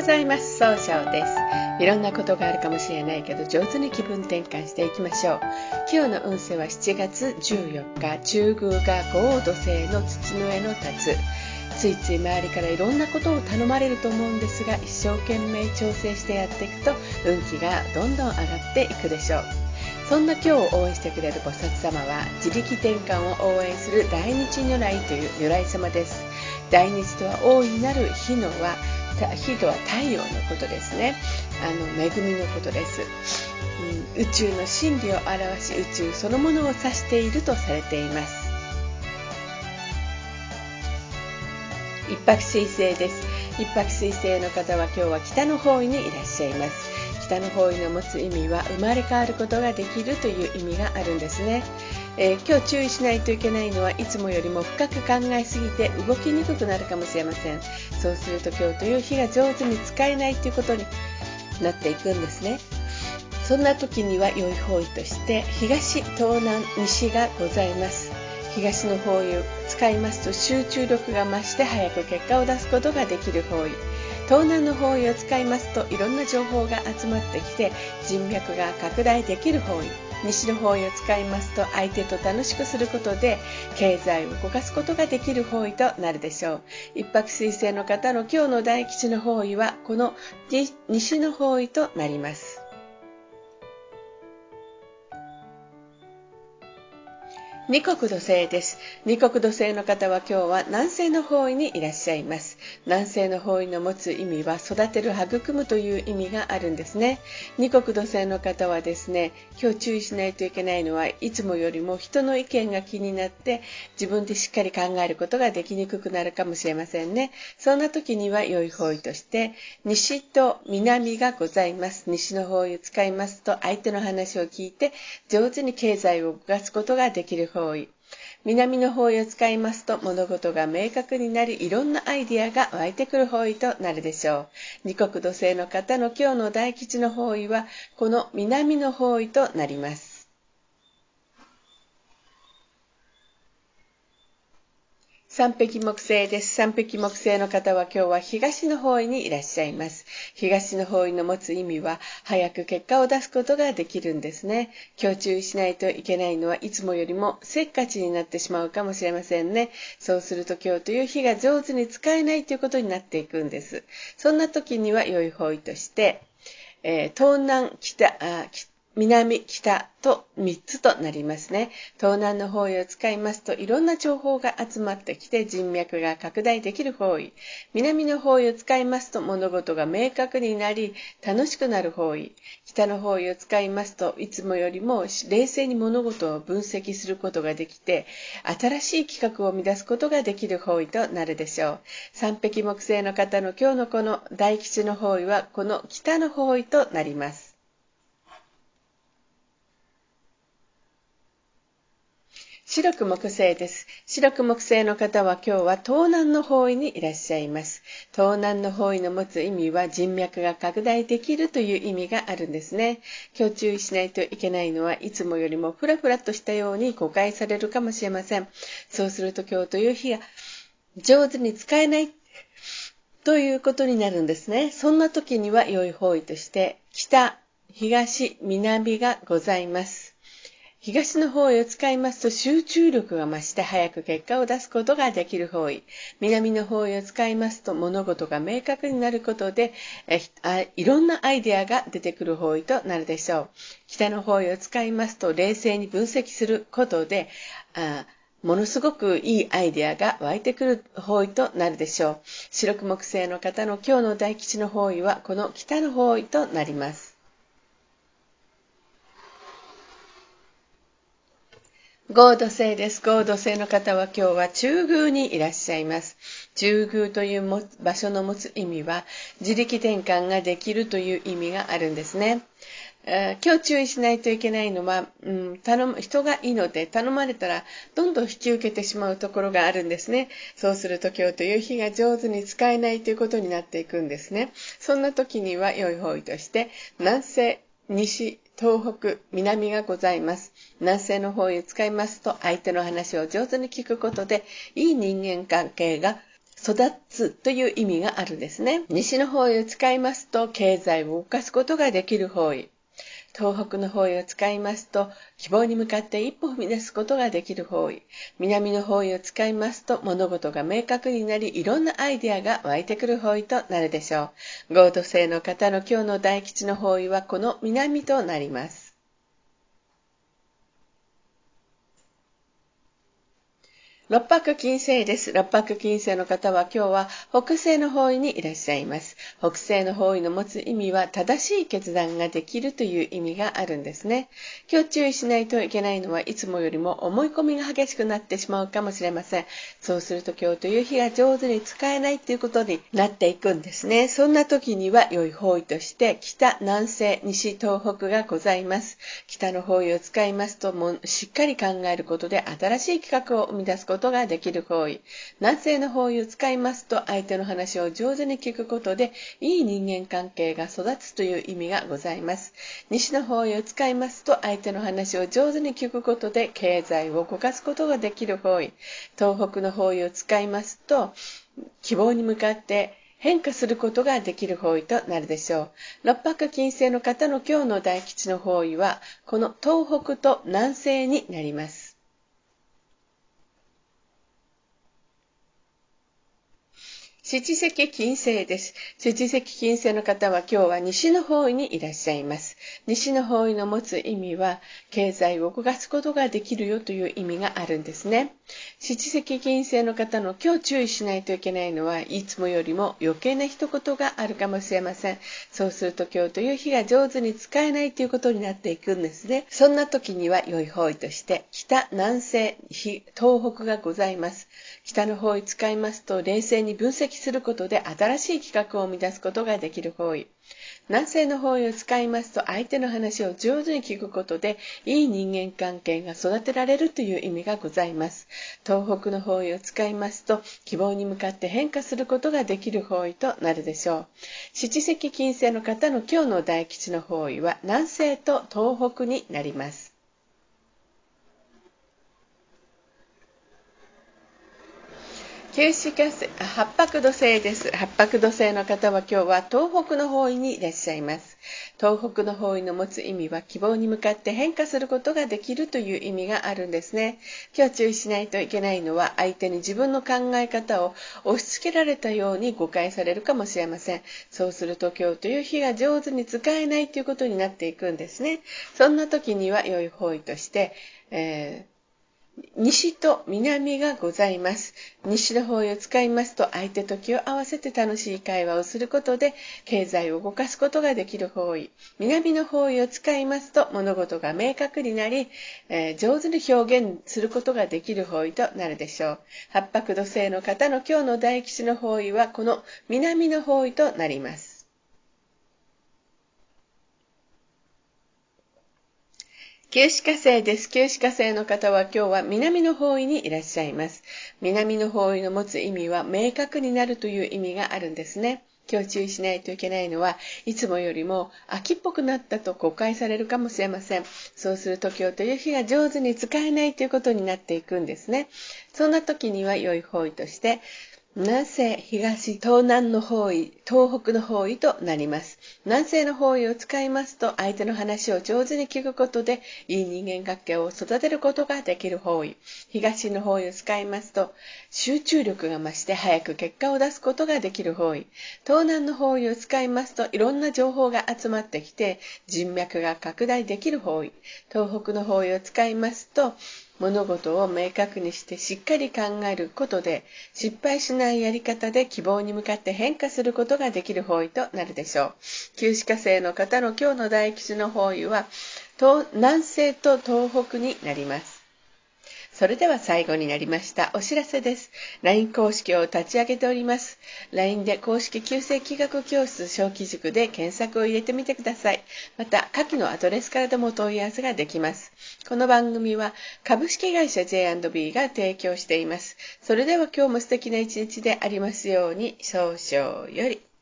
ございます。総称です。いろんなことがあるかもしれないけど上手に気分転換していきましょう。今日の運勢は7月14日中宮が豪土星の土の上の立つ。ついつい周りからいろんなことを頼まれると思うんですが一生懸命調整してやっていくと運気がどんどん上がっていくでしょう。そんな今日を応援してくれる菩薩様は自力転換を応援する大日如来という如来様です。大日とは大いなる日のは火とは太陽のことですね。あの恵みのことです、うん、宇宙の真理を表し宇宙そのものを指しているとされています。一泊水星です。一泊水星の方は今日は北の方位にいらっしゃいます。北の方位の持つ意味は生まれ変わることができるという意味があるんですね。えー、今日注意しないといけないのはいつもよりも深く考えすぎて動きにくくなるかもしれません。そうすると今日という日が上手に使えないということになっていくんですね。そんな時には良い方位として東東南西がございます。東の方位を使いますと集中力が増して早く結果を出すことができる方位。東南の方位を使いますといろんな情報が集まってきて人脈が拡大できる方位。西の方位を使いますと相手と楽しくすることで経済を動かすことができる方位となるでしょう。一泊水星の方の今日の大吉の方位はこの西の方位となります。二国土星です。二国土星の方は今日は南西の方位にいらっしゃいます。南西の方位の持つ意味は育てる、育むという意味があるんですね。二国土星の方はですね、今日注意しないといけないのはいつもよりも人の意見が気になって自分でしっかり考えることができにくくなるかもしれませんね。そんな時には良い方位として西と南がございます。西の方位を使いますと相手の話を聞いて上手に経済を動かすことができる方方位。南の方位を使いますと物事が明確になりいろんなアイディアが湧いてくる方位となるでしょう。二国土星の方の今日の大吉の方位はこの南の方位となります。三匹木星です。三匹木星の方は今日は東の方位にいらっしゃいます。東の方位の持つ意味は、早く結果を出すことができるんですね。今日注意しないといけないのはいつもよりもせっかちになってしまうかもしれませんね。そうすると今日という日が上手に使えないということになっていくんです。そんな時には良い方位として、えー、東南北、北南、北と3つとなりますね。東南の方位を使いますといろんな情報が集まってきて人脈が拡大できる方位。南の方位を使いますと物事が明確になり楽しくなる方位。北の方位を使いますといつもよりも冷静に物事を分析することができて新しい企画を生み出すことができる方位となるでしょう。三匹木星の方の今日のこの大吉の方位はこの北の方位となります。白く木星です。白く木星の方は今日は東南の方位にいらっしゃいます。東南の方位の持つ意味は人脈が拡大できるという意味があるんですね。今日注意しないといけないのはいつもよりもふらふらとしたように誤解されるかもしれません。そうすると今日という日が上手に使えないということになるんですね。そんな時には良い方位として北、東、南がございます。東の方位を使いますと集中力が増して早く結果を出すことができる方位。南の方位を使いますと物事が明確になることでえいろんなアイデアが出てくる方位となるでしょう。北の方位を使いますと冷静に分析することであものすごくいいアイデアが湧いてくる方位となるでしょう。白く木星の方の今日の大吉の方位はこの北の方位となります。合土星です。合土星の方は今日は中宮にいらっしゃいます。中宮という場所の持つ意味は自力転換ができるという意味があるんですね。今日注意しないといけないのは、うん、頼む人がいいので頼まれたらどんどん引き受けてしまうところがあるんですね。そうすると今日という日が上手に使えないということになっていくんですね。そんな時には良い方位として南西、西、東北、南がございます。南西の方へ使いますと、相手の話を上手に聞くことで、いい人間関係が育つという意味があるんですね。西の方へ使いますと、経済を動かすことができる方位。東北の方位を使いますと、希望に向かって一歩踏み出すことができる方位。南の方位を使いますと、物事が明確になり、いろんなアイデアが湧いてくる方位となるでしょう。合土星の方の今日の大吉の方位はこの南となります。六白金星です。六白金星の方は今日は北西の方位にいらっしゃいます。北西の方位の持つ意味は正しい決断ができるという意味があるんですね。今日注意しないといけないのはいつもよりも思い込みが激しくなってしまうかもしれません。そうすると今日という日が上手に使えないということになっていくんですね。そんな時には良い方位として北、南西、西、東北がございます。北の方位を使いますともしっかり考えることで新しい企画を生み出すことことができる方位。南西の方位を使いますと、相手の話を上手に聞くことで、いい人間関係が育つという意味がございます。西の方位を使いますと、相手の話を上手に聞くことで、経済を動かすことができる方位。東北の方位を使いますと、希望に向かって変化することができる方位となるでしょう。六白金星の方の今日の大吉の方位は、この東北と南西になります。七石金星です。七石金星の方は今日は西の方位にいらっしゃいます。西の方位の持つ意味は、経済を動かすことができるよという意味があるんですね。七石金星の方の今日注意しないといけないのは、いつもよりも余計な一言があるかもしれません。そうすると今日という日が上手に使えないということになっていくんですね。そんな時には良い方位として、北、南西、東北がございます。北の方位使いますと、冷静に分析することで新しい企画を生み出すことができる方位。南西の方位を使いますと相手の話を上手に聞くことでいい人間関係が育てられるという意味がございます。東北の方位を使いますと希望に向かって変化することができる方位となるでしょう。七石金星の方の今日の大吉の方位は南西と東北になります。九死火星、八白土星です。八白土星の方は今日は東北の方位にいらっしゃいます。東北の方位の持つ意味は希望に向かって変化することができるという意味があるんですね。今日注意しないといけないのは相手に自分の考え方を押し付けられたように誤解されるかもしれません。そうすると今日という日が上手に使えないということになっていくんですね。そんな時には良い方位として、えー西と南がございます。西の方位を使いますと、相手と気を合わせて楽しい会話をすることで、経済を動かすことができる方位。南の方位を使いますと、物事が明確になり、えー、上手に表現することができる方位となるでしょう。八白土星の方の今日の大吉の方位は、この南の方位となります。九死火星です。九死火星の方は今日は南の方位にいらっしゃいます。南の方位の持つ意味は明確になるという意味があるんですね。今日注意しないといけないのは、いつもよりも秋っぽくなったと誤解されるかもしれません。そうすると今日という日が上手に使えないということになっていくんですね。そんな時には良い方位として、南西、東、東南の方位、東北の方位となります。南西の方位を使いますと、相手の話を上手に聞くことで、いい人間関係を育てることができる方位。東の方位を使いますと、集中力が増して早く結果を出すことができる方位。東南の方位を使いますと、いろんな情報が集まってきて、人脈が拡大できる方位。東北の方位を使いますと、物事を明確にしてしっかり考えることで失敗しないやり方で希望に向かって変化することができる方位となるでしょう。旧歯科生の方の今日の大吉の方位は南西と東北になります。それでは最後になりました。お知らせです。LINE 公式を立ち上げております。LINE で公式旧正規学教室小規塾で検索を入れてみてください。また、下記のアドレスからでも問い合わせができます。この番組は株式会社 J&B が提供しています。それでは今日も素敵な一日でありますように、少々より。